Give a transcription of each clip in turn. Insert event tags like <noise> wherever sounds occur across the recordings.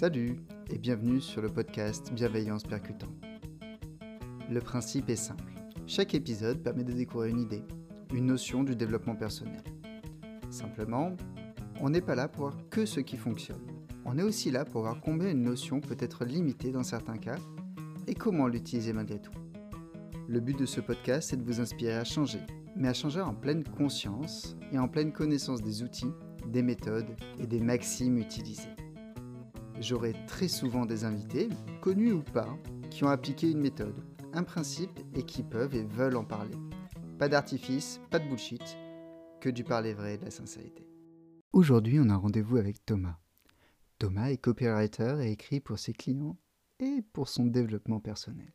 Salut et bienvenue sur le podcast Bienveillance Percutant. Le principe est simple. Chaque épisode permet de découvrir une idée, une notion du développement personnel. Simplement, on n'est pas là pour voir que ce qui fonctionne. On est aussi là pour voir combien une notion peut être limitée dans certains cas et comment l'utiliser malgré tout. Le but de ce podcast est de vous inspirer à changer, mais à changer en pleine conscience et en pleine connaissance des outils, des méthodes et des maximes utilisées. J'aurai très souvent des invités, connus ou pas, qui ont appliqué une méthode, un principe et qui peuvent et veulent en parler. Pas d'artifice, pas de bullshit, que du parler vrai et de la sincérité. Aujourd'hui, on a rendez-vous avec Thomas. Thomas est copywriter et écrit pour ses clients et pour son développement personnel.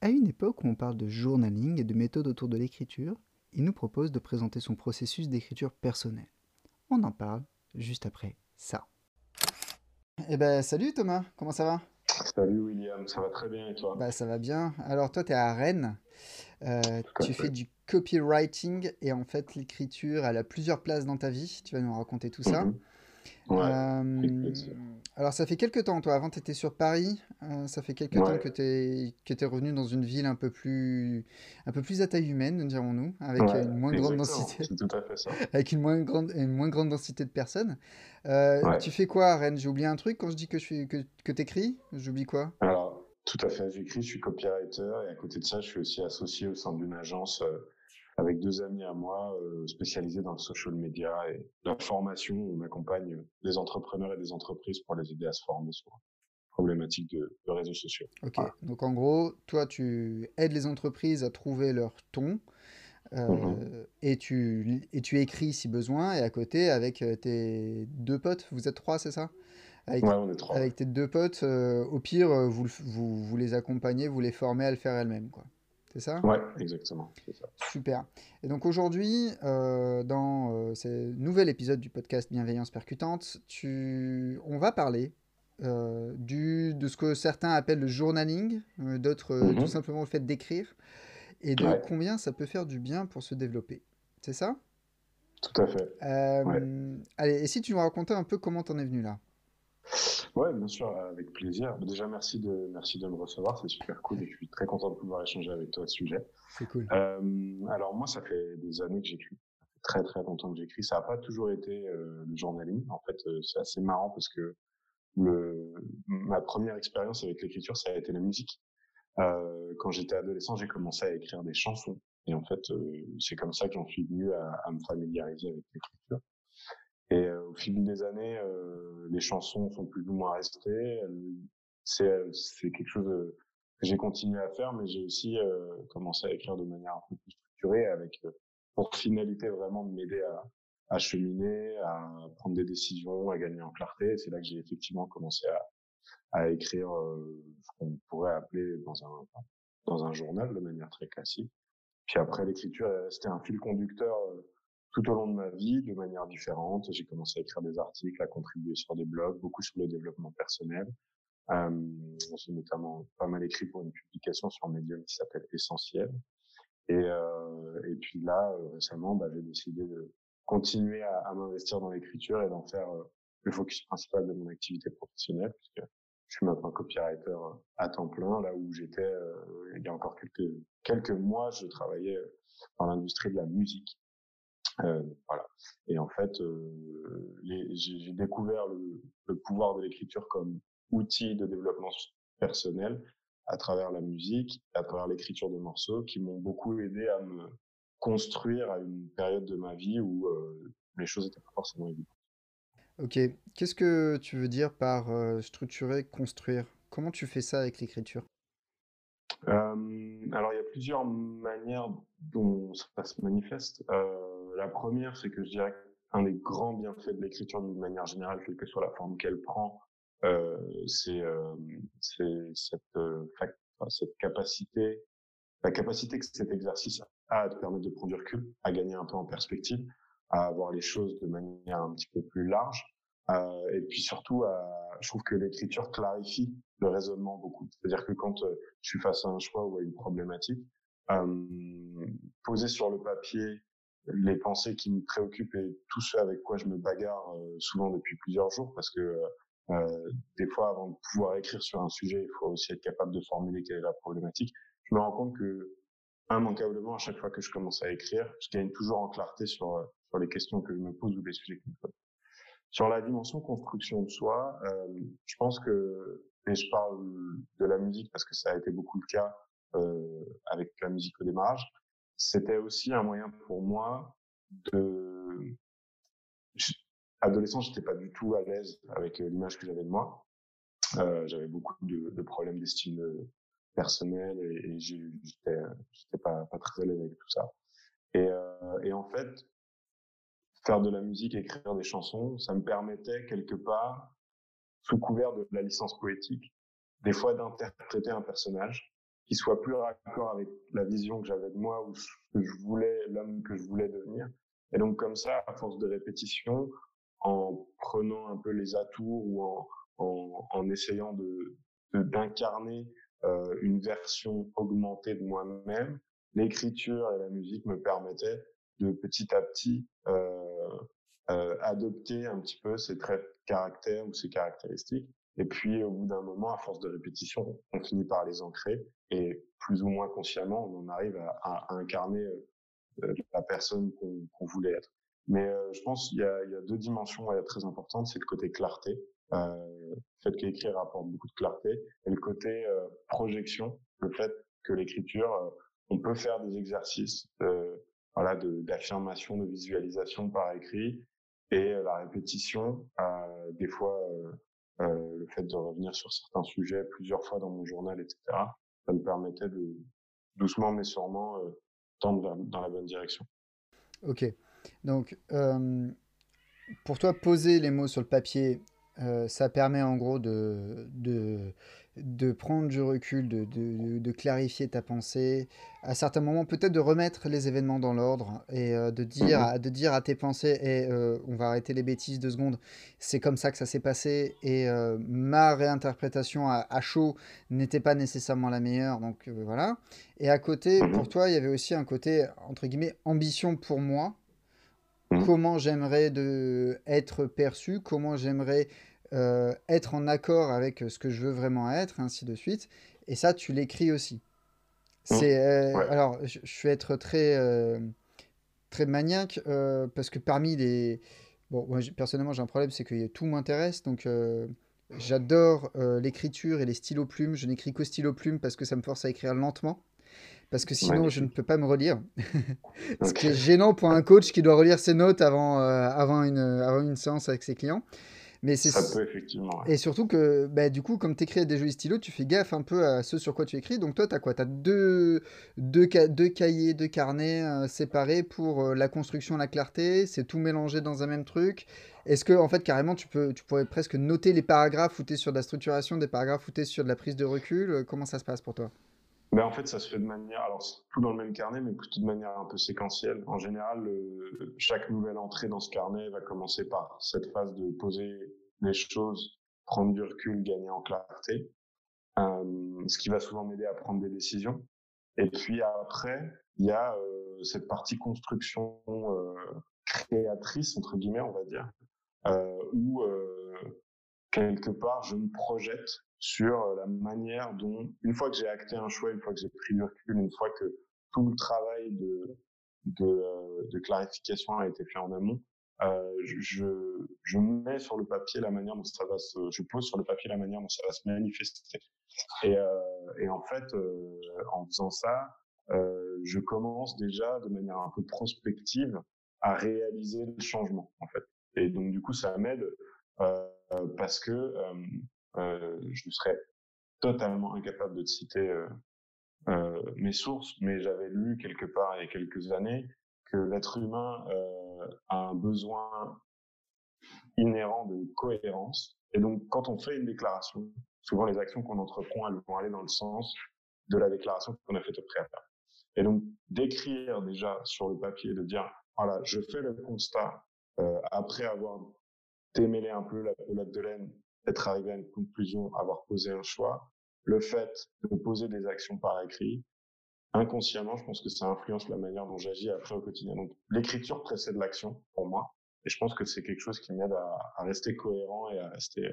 À une époque où on parle de journaling et de méthodes autour de l'écriture, il nous propose de présenter son processus d'écriture personnelle. On en parle juste après ça. Eh ben salut Thomas, comment ça va? Salut William, ça va très bien et toi? Bah ça va bien. Alors toi tu es à Rennes, euh, tu fais du copywriting et en fait l'écriture elle a plusieurs places dans ta vie, tu vas nous raconter tout ça. Mhm. Ouais, Euh, alors ça fait quelques temps, toi, avant tu étais sur Paris, euh, ça fait quelques temps que tu es, que tu revenu dans une ville un peu plus, un peu plus à taille humaine, dirons-nous, avec ouais, une moins grande densité, c'est tout à fait ça. <laughs> avec une moins grande, une moins grande densité de personnes. Euh, tu fais quoi à Rennes? J'ai oublié un truc quand je dis que je suis, que, que t'écris? J'oublie quoi? Alors, tout à fait, j'écris, je suis copywriter et à côté de ça, je suis aussi associé au sein d'une agence avec deux amis à moi euh, spécialisés dans le social media et la formation. On accompagne des entrepreneurs et des entreprises pour les aider à se former sur problématiques de, de réseaux sociaux. Ok, Voilà. donc en gros, toi tu aides les entreprises à trouver leur ton Mhm. euh, et tu, et tu écris si besoin, et à côté avec euh, tes deux potes, vous êtes trois, c'est ça? Avec, Ouais, on est trois. avec tes deux potes, euh, au pire, vous, vous, vous les accompagnez, vous les formez à le faire elles-mêmes, quoi. C'est ça? Ouais, exactement, ça. Super. Et donc aujourd'hui, euh, dans euh, ce nouvel épisode du podcast Bienveillance Percutante, tu... on va parler euh, du, de ce que certains appellent le journaling, d'autres euh, tout Mhm. simplement le fait d'écrire, et de Ouais, combien ça peut faire du bien pour se développer. C'est ça? tout à fait. Ouais. Allez, et si tu nous racontais un peu comment t'en es venu là? Ouais, bien sûr, avec plaisir. Déjà, merci de, merci de me recevoir, c'est super cool et je suis très content de pouvoir échanger avec toi à ce sujet. C'est cool. Euh, alors moi, ça fait des années que j'écris, ça fait très très longtemps que j'écris. Ça n'a pas toujours été euh, le journaling. En fait, euh, c'est assez marrant parce que le, ma première expérience avec l'écriture, ça a été la musique. Euh, quand j'étais adolescent, j'ai commencé à écrire des chansons et en fait, euh, c'est comme ça que j'en suis venu à, à me familiariser avec l'écriture. Et au fil des années, les chansons sont plus ou moins restées. C'est c'est quelque chose que j'ai continué à faire, mais j'ai aussi commencé à écrire de manière un peu plus structurée, avec pour finalité vraiment de m'aider à, à cheminer, à prendre des décisions, à gagner en clarté. C'est là que j'ai effectivement commencé à, à écrire euh, ce qu'on pourrait appeler dans un dans un journal de manière très classique. Puis après, l'écriture est restée un fil conducteur euh, tout au long de ma vie, de manière différente. J'ai commencé à écrire des articles, à contribuer sur des blogs, beaucoup sur le développement personnel. Euh, j'ai notamment pas mal écrit pour une publication sur Medium qui s'appelle Essentiel. Et, euh, et puis là, euh, récemment, bah, j'ai décidé de continuer à, à m'investir dans l'écriture et d'en faire euh, le focus principal de mon activité professionnelle, puisque je suis maintenant copywriter euh, à temps plein, là où j'étais euh, il y a encore quelques quelques mois, je travaillais dans l'industrie de la musique. Euh, voilà. Et en fait, euh, j'ai découvert le, le pouvoir de l'écriture comme outil de développement personnel à travers la musique, à travers l'écriture de morceaux, qui m'ont beaucoup aidé à me construire à une période de ma vie où euh, les choses étaient pas forcément évidentes. Ok, qu'est-ce que tu veux dire par structurer, construire? Comment tu fais ça avec l'écriture? Alors, il y a plusieurs manières dont ça se manifeste. Euh, la première, c'est que je dirais qu'un des grands bienfaits de l'écriture d'une manière générale, quelle que soit la forme qu'elle prend, euh, c'est euh, euh, cette capacité, la capacité que cet exercice a à te permettre de prendre du à gagner un peu en perspective, à voir les choses de manière un petit peu plus large. Et puis surtout, je trouve que l'écriture clarifie le raisonnement beaucoup. C'est-à-dire que quand je suis face à un choix ou à une problématique, poser sur le papier les pensées qui me préoccupent et tout ce avec quoi je me bagarre euh, souvent depuis plusieurs jours parce que euh, des fois, avant de pouvoir écrire sur un sujet, il faut aussi être capable de formuler quelle est la problématique. Je me rends compte que, immanquablement, à chaque fois que je commence à écrire, je gagne toujours en clarté sur, euh, sur les questions que je me pose ou les sujets que je me pose. Sur la dimension construction de soi, euh, je pense que, et je parle de la musique parce que ça a été beaucoup le cas euh, avec la musique au démarrage, c'était aussi un moyen pour moi de adolescent, j'étais pas du tout à l'aise avec euh, l'image que j'avais de moi. Euh, j'avais beaucoup de, problèmes d'estime euh, personnelle et, et j'étais, j'étais pas, pas très à l'aise avec tout ça. Et, et en fait, faire de la musique, écrire des chansons, ça me permettait quelque part, sous couvert de la licence poétique, des fois d'interpréter un personnage qui soit plus raccord avec la vision que j'avais de moi ou ce que je voulais, l'homme que je voulais devenir. Et donc comme ça, à force de répétition, en prenant un peu les atours ou en, en, essayant de d'incarner euh, une version augmentée de moi-même, l'écriture et la musique me permettaient de petit à petit euh, euh, adopter un petit peu ces traits de caractère ou ces caractéristiques. Et puis, au bout d'un moment, à force de répétition, on finit par les ancrer et plus ou moins consciemment, on en arrive à, incarner euh, la personne qu'on qu voulait être. Mais euh, je pense qu'il y, a deux dimensions très importantes. C'est le côté clarté, euh, le fait qu'écrire apporte beaucoup de clarté, et le côté euh, projection, le fait que l'écriture, euh, on peut faire des exercices voilà, d'affirmation, de, visualisation par écrit, et la répétition, des fois le fait de revenir sur certains sujets plusieurs fois dans mon journal, etc., ça me permettait de doucement mais sûrement tendre dans la bonne direction. Ok. Donc, euh, pour toi, poser les mots sur le papier, euh, ça permet en gros de, de prendre du recul, de, de, de, clarifier ta pensée, à certains moments peut-être de remettre les événements dans l'ordre et euh, de, dire, Mhm. de dire à tes pensées, et on va arrêter les bêtises deux secondes, c'est comme ça que ça s'est passé et euh, ma réinterprétation à, à chaud n'était pas nécessairement la meilleure, donc euh, voilà. Et à côté, pour Mhm. toi, il y avait aussi un côté, entre guillemets, ambition pour moi Mhm. comment j'aimerais de être perçu, comment j'aimerais euh, être en accord avec ce que je veux vraiment être, ainsi de suite. Et ça, tu l'écris aussi. Mhm. C'est euh, Ouais. alors, je, je vais être très euh, très maniaque euh, parce que parmi les bon, moi personnellement j'ai un problème, c'est que tout m'intéresse, donc euh, j'adore euh, l'écriture et les stylos plumes. Je n'écris qu'au stylo plume parce que ça me force à écrire lentement. Parce que sinon, je ne peux pas me relire. <laughs> Ce qui est gênant pour un coach qui doit relire ses notes avant, euh, avant une, avant une séance avec ses clients. Mais c'est... Ça peut effectivement. Ouais. Et surtout que, bah, du coup, comme tu écris à des jolis stylos, tu fais gaffe un peu à ce sur quoi tu écris. Donc toi, tu as quoi? Tu as deux, deux, ca- deux cahiers, deux carnets euh, séparés pour euh, la construction, la clarté. C'est tout mélangé dans un même truc. Est-ce que, en fait, carrément, tu peux, tu pourrais presque noter les paragraphes où tu es sur de la structuration, des paragraphes où tu es sur de la prise de recul? Euh, Comment ça se passe pour toi? Ben, en fait, ça se fait de manière, alors c'est tout dans le même carnet, mais plutôt de manière un peu séquentielle. En général, chaque nouvelle entrée dans ce carnet va commencer par cette phase de poser les choses, prendre du recul, gagner en clarté, euh, ce qui va souvent m'aider à prendre des décisions. Et puis après, il y a euh, cette partie construction euh, créatrice, entre guillemets, on va dire, où quelque part, je me projette sur euh, la manière dont, une fois que j'ai acté un choix, une fois que j'ai pris du recul, une fois que tout le travail de, de, euh, de clarification a été fait en amont, euh, je, je mets sur le papier la manière dont ça va se, je pose sur le papier la manière dont ça va se manifester. Et, euh, et en fait, euh, en faisant ça, euh, je commence déjà de manière un peu prospective à réaliser le changement, en fait. Et donc, du coup, ça m'aide parce que je serais totalement incapable de te citer euh, euh, mes sources, mais j'avais lu quelque part il y a quelques années que l'être humain euh, a un besoin inhérent de cohérence. Et donc, quand on fait une déclaration, souvent les actions qu'on entreprend, elles vont aller dans le sens de la déclaration qu'on a faite au préalable. Et donc, d'écrire déjà sur le papier, de dire, voilà, je fais le constat euh, après avoir démêlé un peu la pelote de laine, être arrivé à une conclusion, avoir posé un choix, le fait de poser des actions par écrit, inconsciemment, je pense que ça influence la manière dont j'agis après au quotidien. Donc, l'écriture précède l'action pour moi. Et je pense que c'est quelque chose qui m'aide à, à, rester cohérent et à rester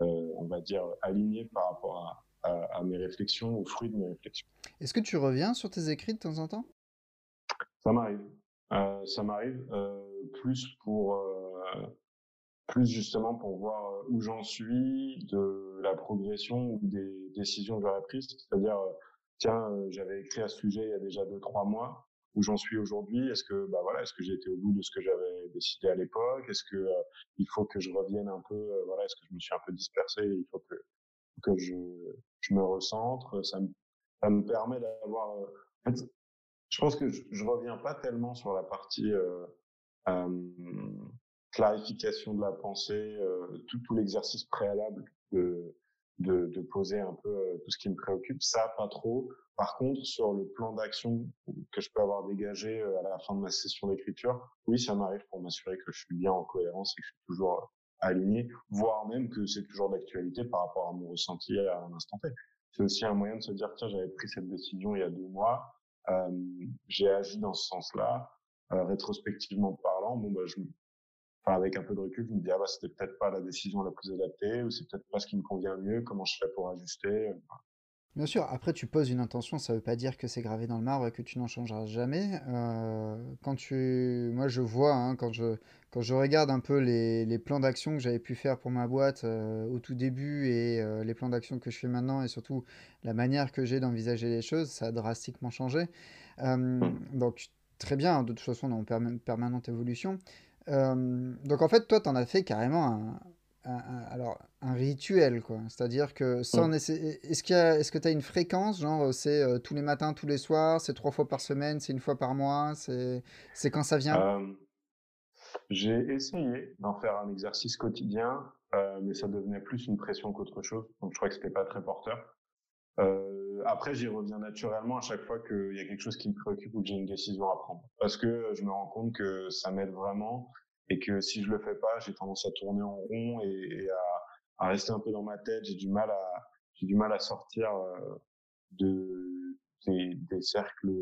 on va dire, aligné par rapport à, à, mes réflexions, aux fruits de mes réflexions. Est-ce que tu reviens sur tes écrits de temps en temps? Ça m'arrive. ça m'arrive plus pour plus justement pour voir où j'en suis de la progression ou des décisions que j'aurais prises. C'est-à-dire, tiens, j'avais écrit à ce sujet il y a déjà deux trois mois où j'en suis aujourd'hui Est-ce que bah voilà, est-ce que j'ai été au bout de ce que j'avais décidé à l'époque? Est-ce que euh, il faut que je revienne un peu euh, voilà, est-ce que je me suis un peu dispersé Il faut que que je je me recentre? Ça me ça me permet d'avoir. Euh, je pense que je, je, reviens pas tellement sur la partie euh, clarification de la pensée, tout, tout l'exercice préalable de, de, de poser un peu tout ce qui me préoccupe. Ça, pas trop. Par contre, sur le plan d'action que je peux avoir dégagé euh, à la fin de ma session d'écriture, oui, ça m'arrive pour m'assurer que je suis bien en cohérence et que je suis toujours euh, aligné, voire même que c'est toujours d'actualité par rapport à mon ressenti à un instant T. C'est aussi un moyen de se dire, tiens, j'avais pris cette décision il y a deux mois, euh, j'ai agi dans ce sens-là, euh, rétrospectivement parlant, bon, bah, je, enfin, avec un peu de recul, je me dis, ah, bah, c'était peut-être pas la décision la plus adaptée, ou c'est peut-être pas ce qui me convient mieux, comment je fais pour ajuster. Bien sûr, après tu poses une intention, ça veut pas dire que c'est gravé dans le marbre et que tu n'en changeras jamais. Euh, quand tu, moi je vois, hein, quand je, quand je regarde un peu les, les plans d'action que j'avais pu faire pour ma boîte euh, au tout début et euh, les plans d'action que je fais maintenant et surtout la manière que j'ai d'envisager les choses, ça a drastiquement changé. donc très bien, de toute façon on est en permanente évolution. Donc en fait toi tu en as fait carrément un, alors, un rituel, quoi. C'est-à-dire que sans Est-ce qu'il est-ce que tu as une fréquence, genre c'est euh, tous les matins, tous les soirs, c'est trois fois par semaine, c'est une fois par mois, c'est c'est quand ça vient? Euh, J'ai essayé d'en faire un exercice quotidien, euh, mais ça devenait plus une pression qu'autre chose. Donc je crois que c'était pas très porteur. Après, j'y reviens naturellement à chaque fois qu'il y a quelque chose qui me préoccupe ou que j'ai une décision à prendre, parce que je me rends compte que ça m'aide vraiment et que si je le fais pas, j'ai tendance à tourner en rond et, à, rester un peu dans ma tête. J'ai du mal à j'ai du mal à sortir euh, de des, des, cercles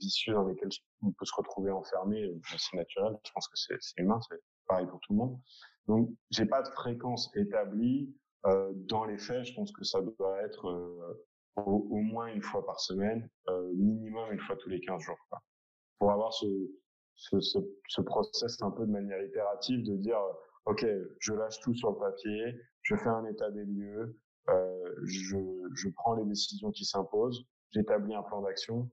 vicieux dans lesquels on peut se retrouver enfermé. C'est naturel. Je pense que c'est humain. C'est pareil pour tout le monde. Donc j'ai pas de fréquence établie. Euh, dans les faits, je pense que ça doit être euh, au, au, moins une fois par semaine, euh, minimum une fois tous les 15 jours. Quoi. Pour avoir ce, ce, ce, ce, process un peu de manière itérative de dire ok je lâche tout sur le papier je fais un état des lieux euh, je, je prends les décisions qui s'imposent j'établis un plan d'action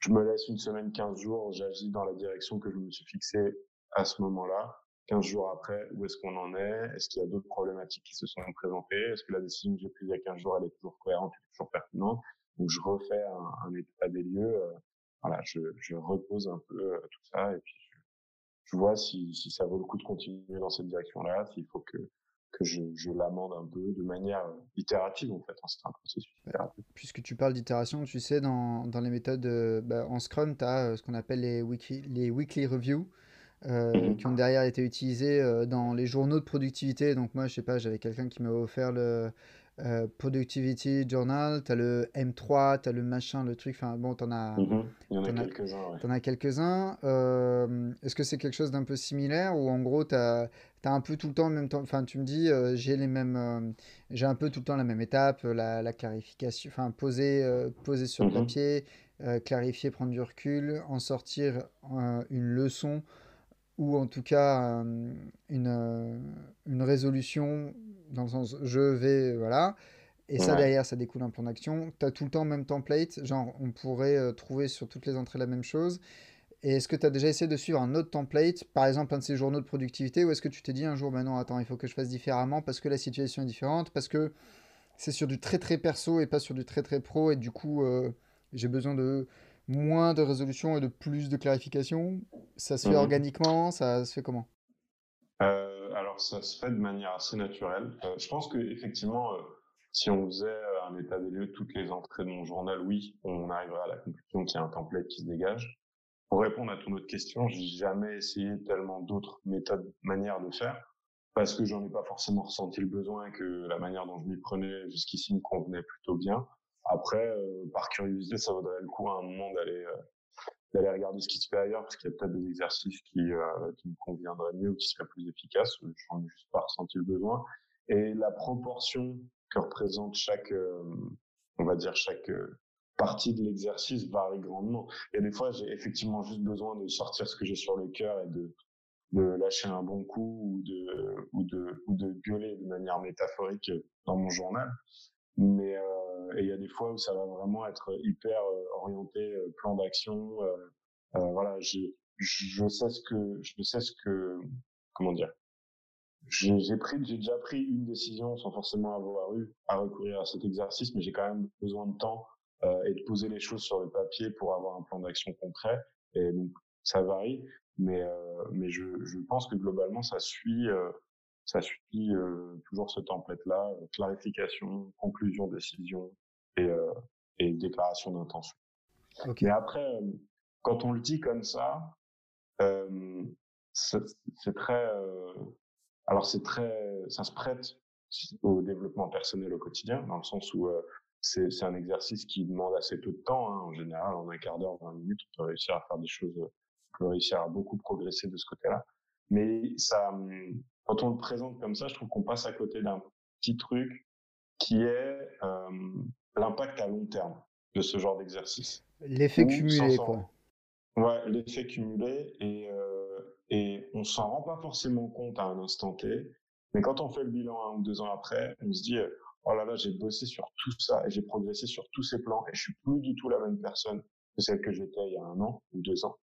je me laisse une semaine 15 jours j'agis dans la direction que je me suis fixée à ce moment-là 15 jours après où est-ce qu'on en est? Est-ce qu'il y a d'autres problématiques qui se sont présentées? Est-ce que la décision que j'ai prise il y a 15 jours elle est toujours cohérente elle est toujours pertinente? Donc je refais un, état des lieux euh, voilà, je, je, repose un peu euh, tout ça et puis je, vois si, si, ça vaut le coup de continuer dans cette direction-là, s'il faut que, que je, je l'amende un peu de manière euh, itérative en fait. Hein, c'est un processus. Puisque tu parles d'itération, tu sais, dans, dans les méthodes bah, en Scrum, tu as ce qu'on appelle les, wiki, les weekly reviews. Euh, qui ont derrière été utilisés dans les journaux de productivité. Donc moi, je sais pas, j'avais quelqu'un qui m'a offert le, euh, Productivity Journal, tu as le M3, tu as le machin, le truc, enfin bon, tu en as, y en a quelques-uns. Ouais. as quelques-uns. Euh, Est-ce que c'est quelque chose d'un peu similaire ou en gros, tu as, as, un peu tout le temps le même temps, enfin tu me dis, euh, j'ai les mêmes, euh, j'ai un peu tout le temps la même étape, la, la clarification, enfin poser, euh, poser sur le mmh papier, clarifier, prendre du recul, en sortir une leçon ou en tout cas une, une résolution dans le sens je vais, voilà. Et ça, derrière, ça découle un plan d'action. Tu as tout le temps le même template. Genre, on pourrait euh, trouver sur toutes les entrées la même chose. Et est-ce que tu as déjà essayé de suivre un autre template, par exemple un de ces journaux de productivité, ou est-ce que tu t'es dit un jour, ben non, attends, il faut que je fasse différemment parce que la situation est différente, parce que c'est sur du très très perso et pas sur du très très pro, et du coup, euh, j'ai besoin de moins de résolution et de plus de clarification? Ça se fait mmh organiquement? Ça se fait comment? Euh, alors ça se fait de manière assez naturelle. Euh, je pense que effectivement, euh, si on faisait euh, un état des lieux toutes les entrées de mon journal, oui, on arriverait à la conclusion qu'il y a un template qui se dégage. Pour répondre à toute notre question, j'ai jamais essayé tellement d'autres méthodes, manières de faire, parce que j'en ai pas forcément ressenti le besoin et que la manière dont je m'y prenais jusqu'ici me convenait plutôt bien. Après, par curiosité, ça vaudrait le coup à un moment d'aller d'aller regarder ce qui se fait ailleurs parce qu'il y a peut-être des exercices qui, euh, qui me conviendraient mieux ou qui seraient plus efficaces. J'en ai juste pas ressenti le besoin. et la proportion que représente chaque, on va dire chaque partie de l'exercice varie grandement. Et des fois, j'ai effectivement juste besoin de sortir ce que j'ai sur le cœur et de, de lâcher un bon coup ou de, ou de, ou de gueuler de manière métaphorique dans mon journal. Mais euh, il y a des fois où ça va vraiment être hyper euh, orienté euh, plan d'action. Euh, euh, voilà, je, sais ce que je sais ce que comment dire. J'ai pris, j'ai déjà pris une décision sans forcément avoir eu à recourir à cet exercice, mais j'ai quand même besoin de temps euh, et de poser les choses sur le papier pour avoir un plan d'action concret. Et donc ça varie, mais euh, mais je, pense que globalement ça suit euh, ça suit euh, toujours ce template-là clarification, conclusion, décision et et déclaration d'intention. Okay. Mais après, quand on le dit comme ça, euh, c'est très, alors c'est très, ça se prête au développement personnel au quotidien, dans le sens où c'est un exercice qui demande assez peu de temps. Hein. En général, en un quart d'heure, 20 minutes, on peut réussir à faire des choses, on peut réussir à beaucoup progresser de ce côté-là. Mais ça, hum, quand on le présente comme ça, je trouve qu'on passe à côté d'un petit truc qui est euh, l'impact à long terme de ce genre d'exercice. L'effet cumulé, quoi. Ouais, l'effet cumulé et, euh, et on s'en rend pas forcément compte à un instant T, mais quand on fait le bilan un ou deux ans après, on se dit oh là là, j'ai bossé sur tout ça et j'ai progressé sur tous ces plans et je suis plus du tout la même personne que celle que j'étais il y a un an ou deux ans.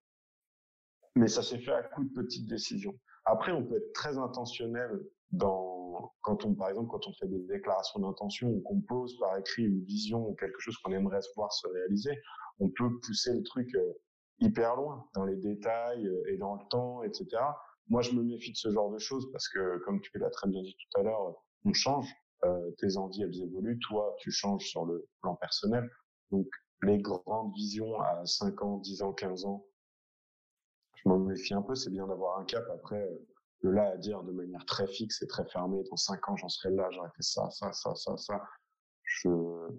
Mais ça s'est fait à coup de petites décisions. Après, on peut être très intentionnel dans quand on, par exemple, quand on fait des déclarations d'intention ou qu'on pose par écrit une vision ou quelque chose qu'on aimerait voir se réaliser, on peut pousser le truc euh, hyper loin dans les détails euh, et dans le temps, etc. Moi, je me méfie de ce genre de choses parce que, comme tu l'as très bien dit tout à l'heure, on change euh, tes envies, elles évoluent, toi, tu changes sur le plan personnel. Donc, les grandes visions à 5 ans, 10 ans, 15 ans, m'en méfie un peu, c'est bien d'avoir un cap. Après, de là à dire de manière très fixe et très fermée, dans 5 ans, j'en serai là, j'aurais fait ça, ça, ça, ça, ça. Je,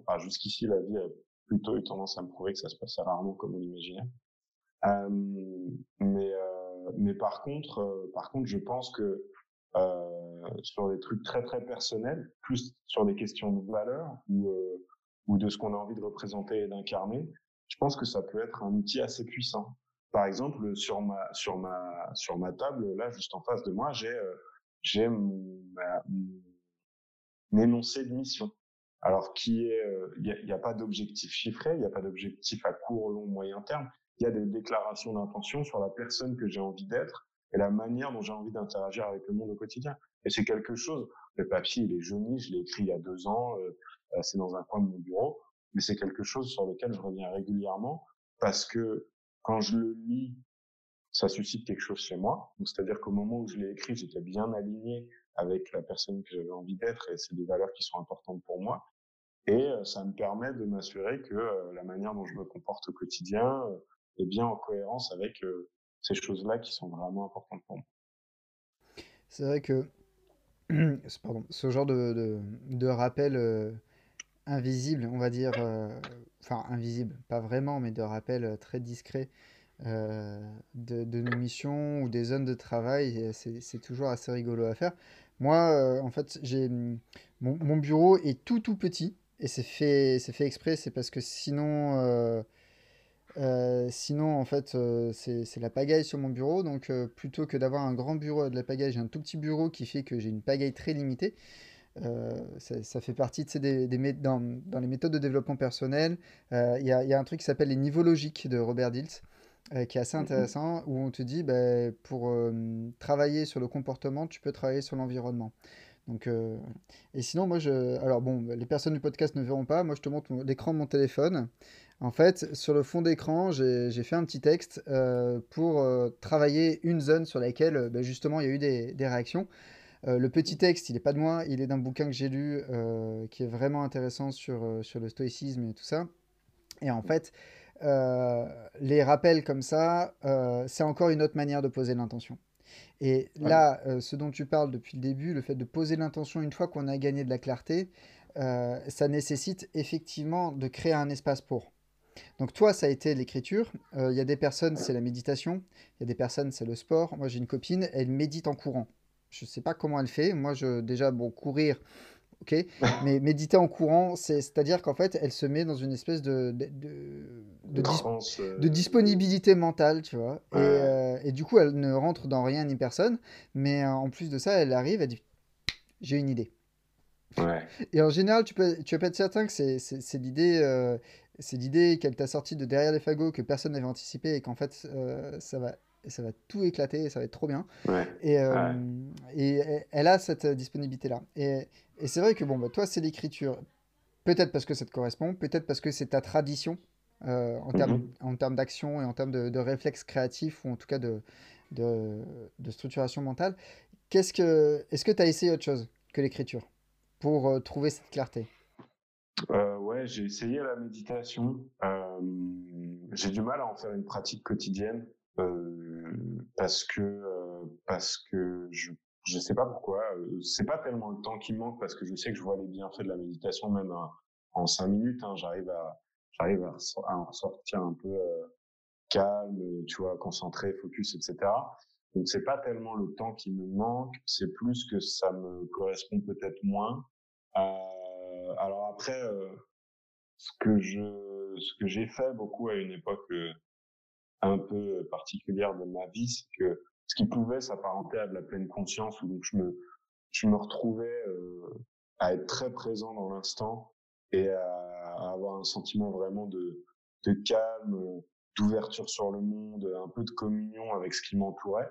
ah, jusqu'ici, la vie a plutôt eu tendance à me prouver que ça se passait rarement comme on l'imaginait. Euh, mais, euh, mais par contre, euh, par contre, je pense que sur des trucs très très personnels, plus sur des questions de valeur ou, ou de ce qu'on a envie de représenter et d'incarner, je pense que ça peut être un outil assez puissant. Par exemple, sur ma sur ma sur ma table là, juste en face de moi, j'ai euh, j'ai mon énoncé de mission. Alors qui est, il n'y a, a, pas d'objectif chiffré, il n'y a pas d'objectif à court, long, moyen terme. Il y a des déclarations d'intention sur la personne que j'ai envie d'être et la manière dont j'ai envie d'interagir avec le monde au quotidien. Et c'est quelque chose, le papier, il est jauni, je l'ai écrit il y a deux ans, euh, euh, c'est dans un coin de mon bureau, mais c'est quelque chose sur lequel je reviens régulièrement parce que quand je le lis, ça suscite quelque chose chez moi. c'est-à-dire qu'au moment où je l'ai écrit, j'étais bien aligné avec la personne que j'avais envie d'être et c'est des valeurs qui sont importantes pour moi. Et euh, ça me permet de m'assurer que la manière dont je me comporte au quotidien est bien en cohérence avec ces choses-là qui sont vraiment importantes pour moi. C'est vrai que <clears throat> ce genre de, rappel euh, invisible, on va dire, euh, enfin invisible, pas vraiment, mais de rappel euh, très discret de, de, nos missions ou des zones de travail, c'est toujours assez rigolo à faire. Moi, en fait, j'ai mon, mon, bureau est tout tout petit et c'est fait, fait exprès, c'est parce que sinon euh, sinon, en fait, euh, c'est la pagaille sur mon bureau. Donc, euh, plutôt que d'avoir un grand bureau et de la pagaille, j'ai un tout petit bureau qui fait que j'ai une pagaille très limitée. Ça, ça, fait partie de ces, des, des dans, dans, les méthodes de développement personnel. Il y, y, a un truc qui s'appelle les niveaux logiques de Robert Dilts, qui est assez mmh intéressant, où on te dit, bah, pour travailler sur le comportement, tu peux travailler sur l'environnement. Donc, et sinon, moi, je, alors bon, les personnes du podcast ne verront pas. Moi, je te montre l'écran de mon téléphone. En fait, sur le fond d'écran, j'ai fait un petit texte euh, pour euh, travailler une zone sur laquelle euh, bah, justement il y a eu des, réactions. Le petit texte, il n'est pas de moi, il est d'un bouquin que j'ai lu qui est vraiment intéressant sur, sur le stoïcisme et tout ça. Et en fait, les rappels comme ça, c'est encore une autre manière de poser l'intention. Et là, ce dont tu parles depuis le début, le fait de poser l'intention une fois qu'on a gagné de la clarté, ça nécessite effectivement de créer un espace pour. Donc toi, ça a été l'écriture. Il euh, y a des personnes, c'est la méditation. Il y a des personnes, c'est le sport. Moi, j'ai une copine, elle médite en courant. Je sais pas comment elle fait. Moi, je, déjà, bon, courir, ok. <laughs> Mais méditer en courant, c'est, c'est-à-dire qu'en fait, elle se met dans une espèce de, de, de, de dis- Trans, de euh, disponibilité mentale, tu vois. Et, euh, et du coup, elle ne rentre dans rien ni personne. Mais euh, en plus de ça, elle arrive, elle dit, j'ai une idée. ouais, <laughs> Et en général, tu peux, tu peux être certain que c'est l'idée c'est l'idée qu'elle t'a sortie de derrière les fagots que personne n'avait anticipé et qu'en fait, ça va, ça va tout éclater et ça va être trop bien. ouais, Et, euh, ouais. et elle a cette disponibilité-là. Et, et c'est vrai que bon, bah, toi, c'est l'écriture. Peut-être parce que ça te correspond, peut-être parce que c'est ta tradition euh, en termes, en termes d'action et en termes de, de réflexe créatif ou en tout cas de, de, de structuration mentale. Qu'est-ce que, est-ce que tu as essayé autre chose que l'écriture pour euh, trouver cette clarté? Euh, ouais, j'ai essayé la méditation. J'ai du mal à en faire une pratique quotidienne parce que parce que je je sais pas pourquoi. C'est pas tellement le temps qui me manque parce que je sais que je vois les bienfaits de la méditation même en, cinq minutes. Hein, j'arrive à j'arrive à, à en sortir un peu calme, tu vois, concentré, focus, etc. Donc c'est pas tellement le temps qui me manque, c'est plus que ça me correspond peut-être moins. Euh, alors après, euh, ce que je, ce que j'ai fait beaucoup à une époque euh, un peu particulière de ma vie, c'est que ce qui pouvait s'apparenter à de la pleine conscience, où donc je me, je me retrouvais euh, à être très présent dans l'instant et à, avoir un sentiment vraiment de, de calme, d'ouverture sur le monde, un peu de communion avec ce qui m'entourait.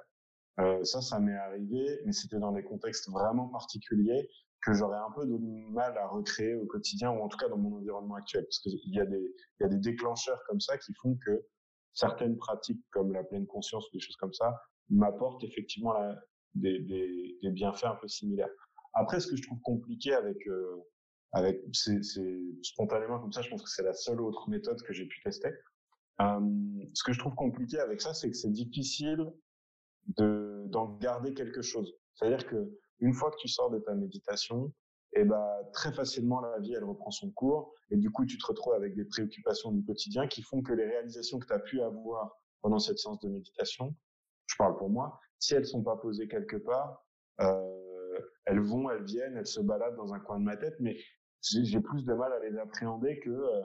Euh, ça, ça m'est arrivé, mais c'était dans des contextes vraiment particuliers que j'aurais un peu de mal à recréer au quotidien, ou en tout cas dans mon environnement actuel, parce qu'il y a des, y a des déclencheurs comme ça qui font que certaines pratiques, comme la pleine conscience ou des choses comme ça, m'apportent effectivement des, bienfaits un peu similaires. Après, ce que je trouve compliqué avec, euh, avec, c'est, c'est spontanément comme ça, je pense que c'est la seule autre méthode que j'ai pu tester. Euh, ce que je trouve compliqué avec ça, c'est que c'est difficile de d'en garder quelque chose. C'est-à-dire que une fois que tu sors de ta méditation, et ben très facilement la vie elle reprend son cours. Et du coup tu te retrouves avec des préoccupations du quotidien qui font que les réalisations que tu as pu avoir pendant cette séance de méditation, je parle pour moi, si elles sont pas posées quelque part, euh, elles vont, elles viennent, elles se baladent dans un coin de ma tête, mais j'ai plus de mal à les appréhender que euh,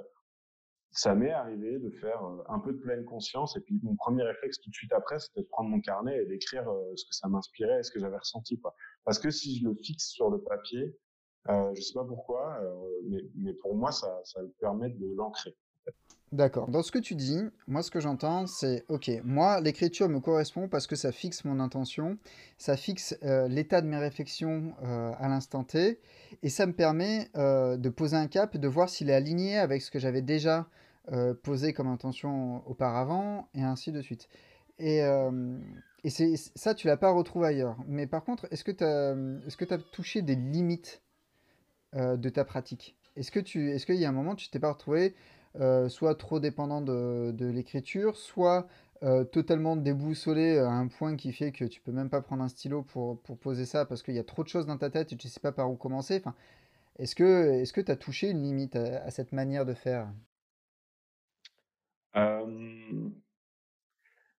ça m'est arrivé de faire euh, un peu de pleine conscience. Et puis mon premier réflexe tout de suite après c'était de prendre mon carnet et d'écrire ce que ça m'inspirait et ce que j'avais ressenti quoi. Parce que si je le fixe sur le papier euh, je sais pas pourquoi euh, mais, pour moi ça me permet de l'ancrer D'accord. Dans ce que tu dis, moi, ce que j'entends, c'est, OK, moi, l'écriture me correspond parce que ça fixe mon intention, ça fixe euh, l'état de mes réflexions euh, à l'instant T, et ça me permet de poser un cap de voir s'il est aligné avec ce que j'avais déjà posé comme intention auparavant, et ainsi de suite. Et, ça, tu l'as pas retrouvé ailleurs. Mais par contre, est-ce que tu as, touché des limites euh, de ta pratique? Est-ce que tu, est-ce qu'il y a un moment, tu t'es pas retrouvé euh, soit trop dépendant de, l'écriture, soit euh, totalement déboussolé à un point qui fait que tu peux même pas prendre un stylo pour, pour poser ça parce qu'il y a trop de choses dans ta tête et tu sais pas par où commencer? Enfin, est-ce que, est-ce que tu as touché une limite à, cette manière de faire?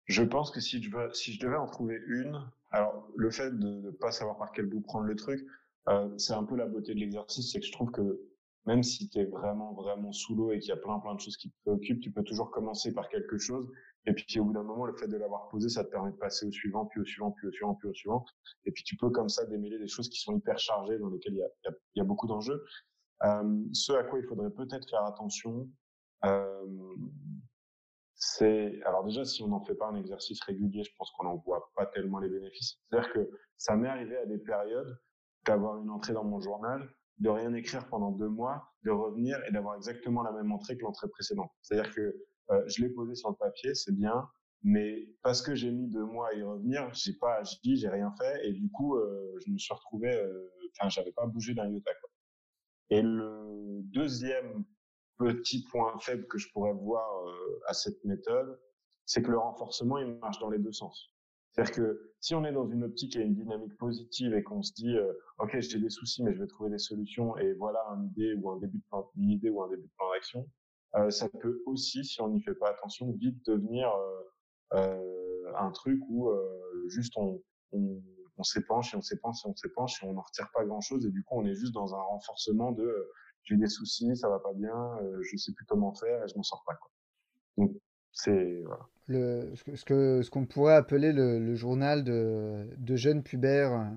je pense que si je si je devais en trouver une alors le fait de ne pas savoir par quel bout prendre le truc euh, c'est un peu la beauté de l'exercice c'est que je trouve que même si tu es vraiment, vraiment sous l'eau et qu'il y a plein, plein de choses qui te préoccupent, tu peux toujours commencer par quelque chose. Et puis, au bout d'un moment, le fait de l'avoir posé, ça te permet de passer au suivant, puis au suivant, puis au suivant, puis au suivant. Et puis, tu peux comme ça démêler des choses qui sont hyper chargées, dans lesquelles il y a, y a beaucoup d'enjeux. Euh, ce à quoi il faudrait peut-être faire attention, euh, c'est, alors déjà, si on n'en fait pas un exercice régulier, je pense qu'on n'en voit pas tellement les bénéfices. C'est-à-dire que ça m'est arrivé à des périodes d'avoir une entrée dans mon journal de rien écrire pendant deux mois, de revenir et d'avoir exactement la même entrée que l'entrée précédente. C'est-à-dire que euh, je l'ai posé sur le papier, c'est bien, mais parce que j'ai mis deux mois à y revenir, j'ai pas agi, j'ai rien fait, et du coup, euh, je me suis retrouvé, enfin, euh, j'avais pas bougé d'un iota. Quoi. Et le deuxième petit point faible que je pourrais voir euh, à cette méthode, c'est que le renforcement, il marche dans les deux sens. C'est-à-dire que si on est dans une optique et une dynamique positive et qu'on se dit euh, ok j'ai des soucis mais je vais trouver des solutions et voilà une idée ou un début de plan, une idée ou un début de plan d'action, euh, ça peut aussi si on n'y fait pas attention vite devenir euh, un truc où juste on, on, s'épanche et on s'épanche et on s'épanche et on n'en retire pas grand-chose et du coup on est juste dans un renforcement de euh, j'ai des soucis, ça va pas bien, euh, je sais plus comment faire et je m'en sors pas quoi. Donc c'est voilà. Le, ce que ce qu'on pourrait appeler le, le journal de, de jeunes pubères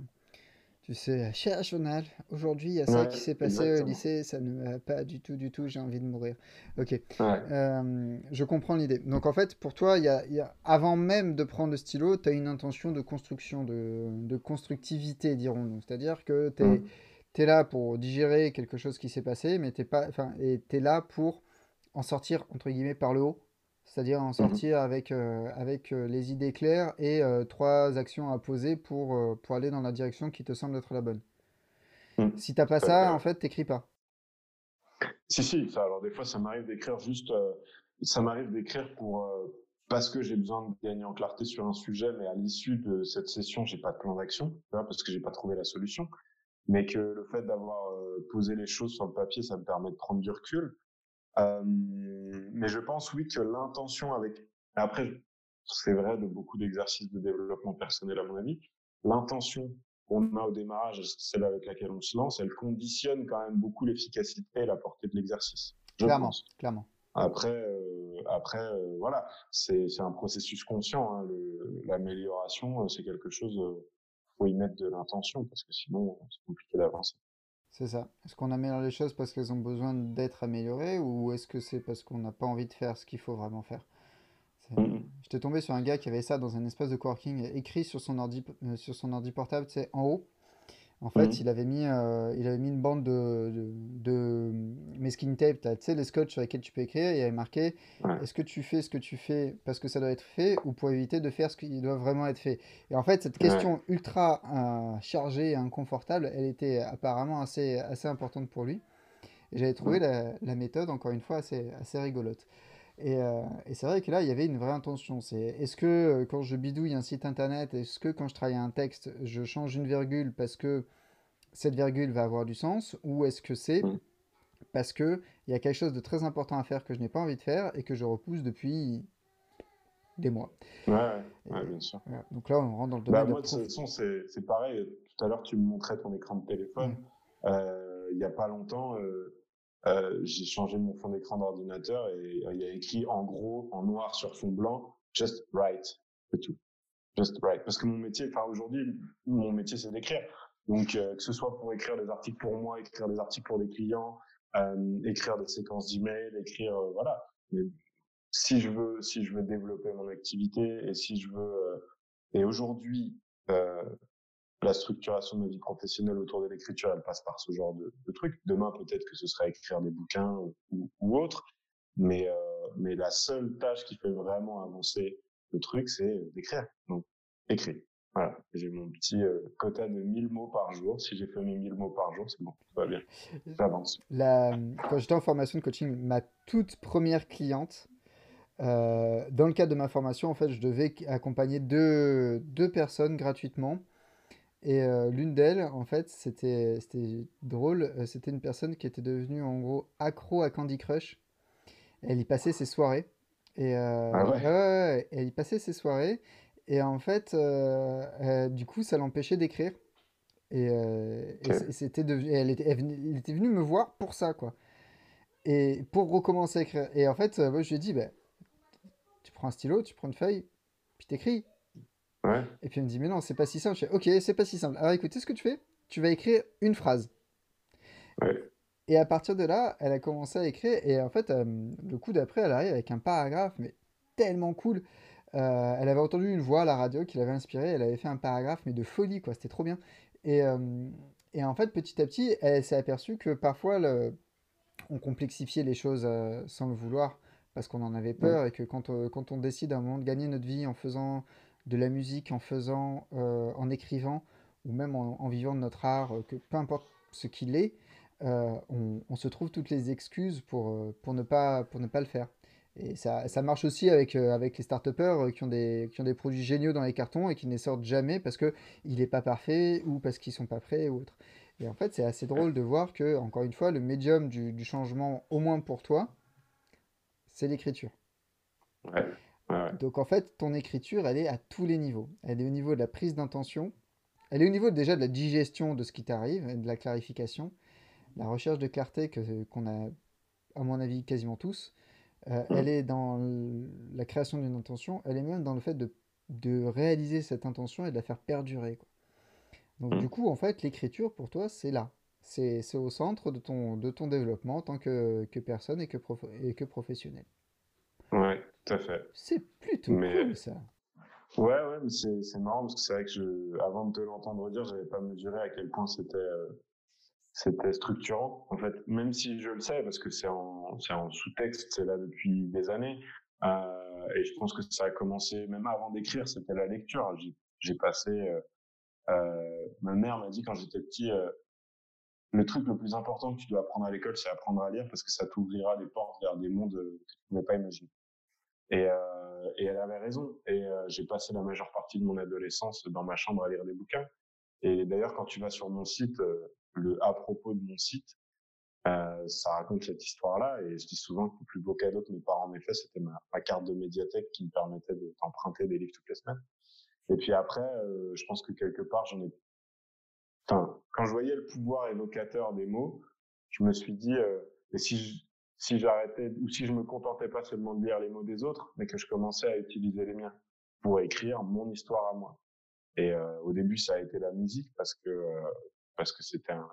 Tu sais, cher journal, aujourd'hui il y a ça Ouais, qui s'est passé au lycée, ça ne va pas du tout, du tout, j'ai envie de mourir. Ok, Ouais. euh, je comprends l'idée. Donc en fait, pour toi, y a, y a- avant même de prendre le stylo, tu as une intention de construction, de, de constructivité, dirons-nous. C'est-à-dire que tu es, Mm. là pour digérer quelque chose qui s'est passé, mais t'es pas, et tu es là pour en sortir, entre guillemets, par le haut. C'est-à-dire en Mhm. sortir avec, euh, avec euh, les idées claires et euh, trois actions à poser pour, pour aller dans la direction qui te semble être la bonne. Mm. Si t'as pas à ça, en fait, t'écris pas. Si, si, ça, alors des fois, ça m'arrive d'écrire juste, ça m'arrive d'écrire pour, parce que j'ai besoin de gagner en clarté sur un sujet, mais à l'issue de cette session, j'ai pas de plan d'action, parce que j'ai pas trouvé la solution. Mais que le fait d'avoir posé les choses sur le papier, ça me permet de prendre du recul. Mais je pense, oui, que l'intention avec, après, c'est vrai de beaucoup d'exercices de développement personnel, à mon avis, l'intention qu'on a au démarrage, celle avec laquelle on se lance, elle conditionne quand même beaucoup l'efficacité et la portée de l'exercice. Clairement, pense. clairement. Après, euh, après, euh, voilà, c'est c'est un processus conscient. Hein, L'amélioration, c'est quelque chose. Euh, faut y mettre de l'intention parce que sinon, c'est compliqué d'avancer. C'est ça. Est-ce qu'on améliore les choses parce qu'elles ont besoin d'être améliorées ou est-ce que c'est parce qu'on n'a pas envie de faire ce qu'il faut vraiment faire? C'est- Mhm. J'étais tombé sur un gars qui avait ça dans un espace de coworking écrit sur son ordi, euh, sur son ordi portable, tu sais, en haut. En fait, Mhm. il avait mis, euh, il avait mis une bande de, de, de masking tape, tu sais, les scotch sur lesquels tu peux écrire, et il avait marqué Ouais. est-ce que tu fais ce que tu fais parce que ça doit être fait ou pour éviter de faire ce qui doit vraiment être fait? Et en fait, cette Ouais. question ultra euh, chargée et inconfortable, elle était apparemment assez, assez importante pour lui. Et j'avais trouvé Ouais. la, la méthode, encore une fois, assez, assez rigolote. Et, euh, et c'est vrai que là, il y avait une vraie intention. C'est est-ce que euh, quand je bidouille un site internet, est-ce que quand je travaille un texte, je change une virgule parce que cette virgule va avoir du sens, ou est-ce que c'est parce que il y a quelque chose de très important à faire que je n'ai pas envie de faire et que je repousse depuis des mois? Ouais, ouais, ouais, Et bien sûr. voilà. Donc là, on rentre dans le Bah, domaine de moi, de toute façon, c'est pareil. Tout à l'heure, tu me montrais ton écran de téléphone. Mm. Euh, il y a pas longtemps, euh, j'ai changé mon fond d'écran d'ordinateur et euh, il y a écrit en gros, en noir sur fond blanc, just write, c'est tout. Just write. Parce que mon métier, enfin aujourd'hui, mon métier, c'est d'écrire. Donc, euh, que ce soit pour écrire des articles pour moi, écrire des articles pour des clients, écrire des séquences d'emails, écrire, voilà. Mais si je veux, si je veux développer mon activité et si je veux, et aujourd'hui, la structuration de ma vie professionnelle autour de l'écriture, elle passe par ce genre de, trucs. Demain, peut-être que ce sera écrire des bouquins ou, autre, mais, euh, mais la seule tâche qui fait vraiment avancer le truc, c'est d'écrire. Donc, écrire. Voilà. J'ai mon petit euh, quota de 1000 mots par jour. Si j'ai fait mes 1000 mots par jour, c'est bon, tout va bien. J'avance. La- quand j'étais en formation de coaching, ma toute première cliente, euh, dans le cadre de ma formation, en fait, je devais accompagner deux, deux personnes gratuitement. Et euh, l'une d'elles, en fait, c'était drôle, c'était une personne qui était devenue en gros accro à Candy Crush. Elle y passait ses soirées. Et euh, Ah ouais, ouais? ouais, ouais, elle y passait ses soirées. Et en fait, du coup, ça l'empêchait d'écrire. Et, et c'était elle était, elle était venue me voir pour ça, quoi. Et pour recommencer à écrire. Et en fait, moi, je lui ai dit, bah, tu prends un stylo, tu prends une feuille, puis t'écris. Ouais. Et puis elle me dit, mais non, c'est pas si simple. Je fais, ok, c'est pas si simple. Alors écoutez ce que tu fais. Tu vas écrire une phrase. Ouais. Et à partir de là, elle a commencé à écrire. Et en fait, euh, le coup d'après, elle arrive avec un paragraphe, mais tellement cool. Euh, elle avait entendu une voix à la radio qui l'avait inspirée. Elle avait fait un paragraphe, mais de folie, quoi. C'était trop bien. Et, euh, et en fait, petit à petit, elle s'est aperçue que parfois, le- on complexifiait les choses sans le vouloir parce qu'on en avait peur et que quand, quand on décide à un moment de gagner notre vie en faisant de la musique, en faisant, euh, en écrivant ou même en, vivant de notre art, euh, que peu importe ce qu'il est, euh, on, se trouve toutes les excuses pour, pour ne pas, pour ne pas le faire. Et ça, ça marche aussi avec, avec les euh, qui ont des, qui ont des produits géniaux dans les cartons et qui ne les sortent jamais parce qu'il n'est pas parfait ou parce qu'ils sont pas prêts ou autre. Et en fait, c'est assez drôle de voir que, encore une fois, le médium du, du changement, au moins pour toi, c'est l'écriture. Ouais. Ouais. Donc en fait, ton écriture, elle est à tous les niveaux. Elle est au niveau de la prise d'intention, Elle est au niveau déjà de la digestion de ce qui t'arrive et de la clarification. La recherche de clarté que, qu'on a, à mon avis, quasiment tous, euh, Mmh. elle est dans la création d'une intention, elle est même dans le fait de, de réaliser cette intention et de la faire perdurer. quoi. Donc du Mmh. coup, en fait, l'écriture, pour toi, c'est là. C'est, c'est au centre de ton, de ton développement en tant que, que personne et que, prof- et que professionnel. Tout à fait. C'est plutôt Mais cool, ça. ouais, ouais, mais c'est c'est marrant parce que c'est vrai que je, avant de te l'entendre dire, j'avais pas mesuré à quel point c'était euh, c'était structurant. En fait, même si je le sais parce que c'est en c'est en sous-texte, c'est là depuis des années. Euh, et je pense que ça a commencé même avant d'écrire, c'était la lecture. J'ai passé. euh, ma mère m'a dit quand j'étais petit. le truc le plus important que tu dois apprendre à l'école, c'est apprendre à lire parce que ça t'ouvrira des portes vers des mondes que tu ne pouvais pas imaginer. Et, euh, et elle avait raison. Et euh, j'ai passé la majeure partie de mon adolescence dans ma chambre à lire des bouquins. Et d'ailleurs, quand tu vas sur mon site, euh, le à propos de mon site, euh, ça raconte cette histoire-là. Et je dis souvent que le plus beau cadeau que mes parents m'aient fait, c'était ma, carte de médiathèque qui me permettait de t'emprunter des livres toutes les semaines. Et puis après, euh, je pense que quelque part, j'en ai enfin, quand je voyais le pouvoir évocateur des mots, je me suis dit, euh, et si je- si j'arrêtais ou si je me contentais pas seulement de lire les mots des autres, mais que je commençais à utiliser les miens pour écrire mon histoire à moi. Et euh, au début, ça a été la musique parce que euh, parce que c'était un,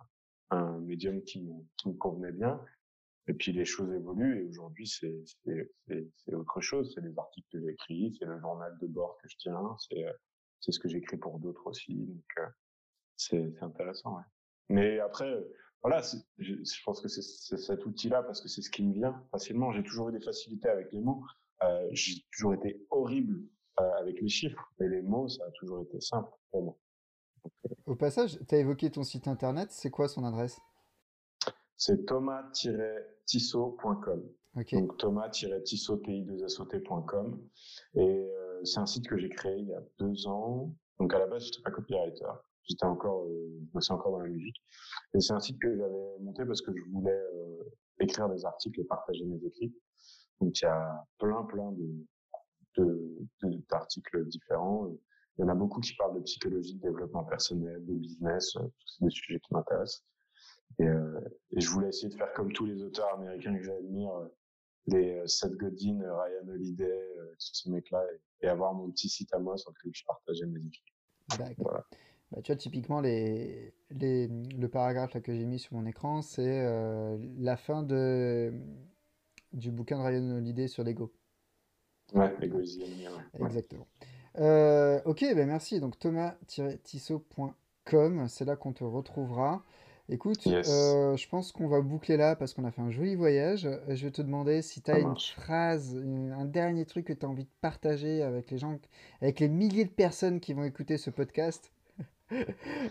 un médium qui me, qui me convenait bien. Et puis les choses évoluent et aujourd'hui c'est c'est c'est autre chose. C'est les articles que j'écris, c'est le journal de bord que je tiens, c'est euh, c'est ce que j'écris pour d'autres aussi. Donc euh, c'est intéressant. Ouais. Mais après voilà, je, je pense que c'est cet outil-là parce que c'est ce qui me vient facilement. J'ai toujours eu des facilités avec les mots. Euh, j'ai toujours été horrible euh, avec les chiffres, mais les mots ça a toujours été simple pour moi. Au passage, tu as évoqué ton site internet, c'est quoi son adresse? C'est thomas-tissot.com. Ok, Donc thomas-tissot.com. Et euh, c'est un site que j'ai créé il y a deux ans. Donc à la base, j'étais pas copywriter. J'étais encore, euh, je bossais encore dans la musique. Et c'est un site que j'avais monté parce que je voulais euh, écrire des articles et partager mes écrits. Donc il y a plein, plein de, d'articles différents. Il y en a beaucoup qui parlent de psychologie, de développement personnel, de business. euh, C'est des sujets qui m'intéressent. Et, euh, et je voulais essayer de faire comme tous les auteurs américains que j'admire, les euh, Seth Godin, Ryan Holiday, euh, tous ces mecs-là, et, et avoir mon petit site à moi sur lequel je partageais mes écrits. Voilà. Bah, tu vois, typiquement, les, les, le paragraphe là, que j'ai mis sur mon écran, c'est euh, la fin de, du bouquin de Ryan Holiday sur l'ego. Ouais, ouais. ouais. Exactement. Euh, ok, ben merci. Donc thomas-tissot.com, c'est là qu'on te retrouvera. Écoute, Yes, euh, je pense qu'on va boucler là parce qu'on a fait un joli voyage. Je vais te demander si tu as une phrase, une- un dernier truc que tu as envie de partager avec les gens, avec les milliers de personnes qui vont écouter ce podcast. <laughs>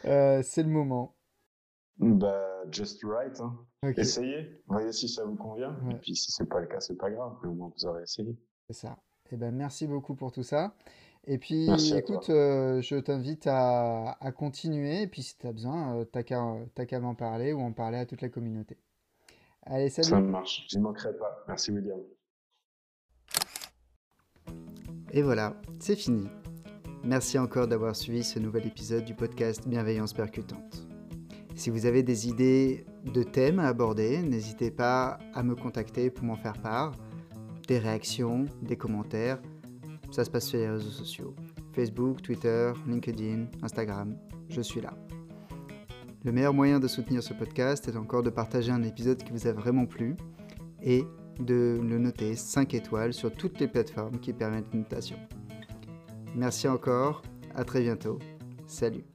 Euh, c'est le moment. Bah, just right, hein. Essayez, voyez si ça vous convient. Et ouais, puis si c'est pas le cas, c'est pas grave, mais au moins vous aurez essayé. c'est ça. Eh ben, merci beaucoup pour tout ça. Et puis, Merci écoute, euh, je t'invite à, à continuer. Et puis, si tu as besoin, euh, t'as qu'à, m'en parler ou en parler à toute la communauté. Allez, Ça salut! marche, j'y manquerai pas. Merci William. Et voilà, c'est fini. Merci encore d'avoir suivi ce nouvel épisode du podcast Bienveillance Percutante. Si vous avez des idées de thèmes à aborder, n'hésitez pas à me contacter pour m'en faire part. Des réactions, des commentaires, ça se passe sur les réseaux sociaux. Facebook, Twitter, LinkedIn, Instagram, je suis là. Le meilleur moyen de soutenir ce podcast est encore de partager un épisode qui vous a vraiment plu et de le noter 5 étoiles sur toutes les plateformes qui permettent une notation. Merci encore, à très bientôt, salut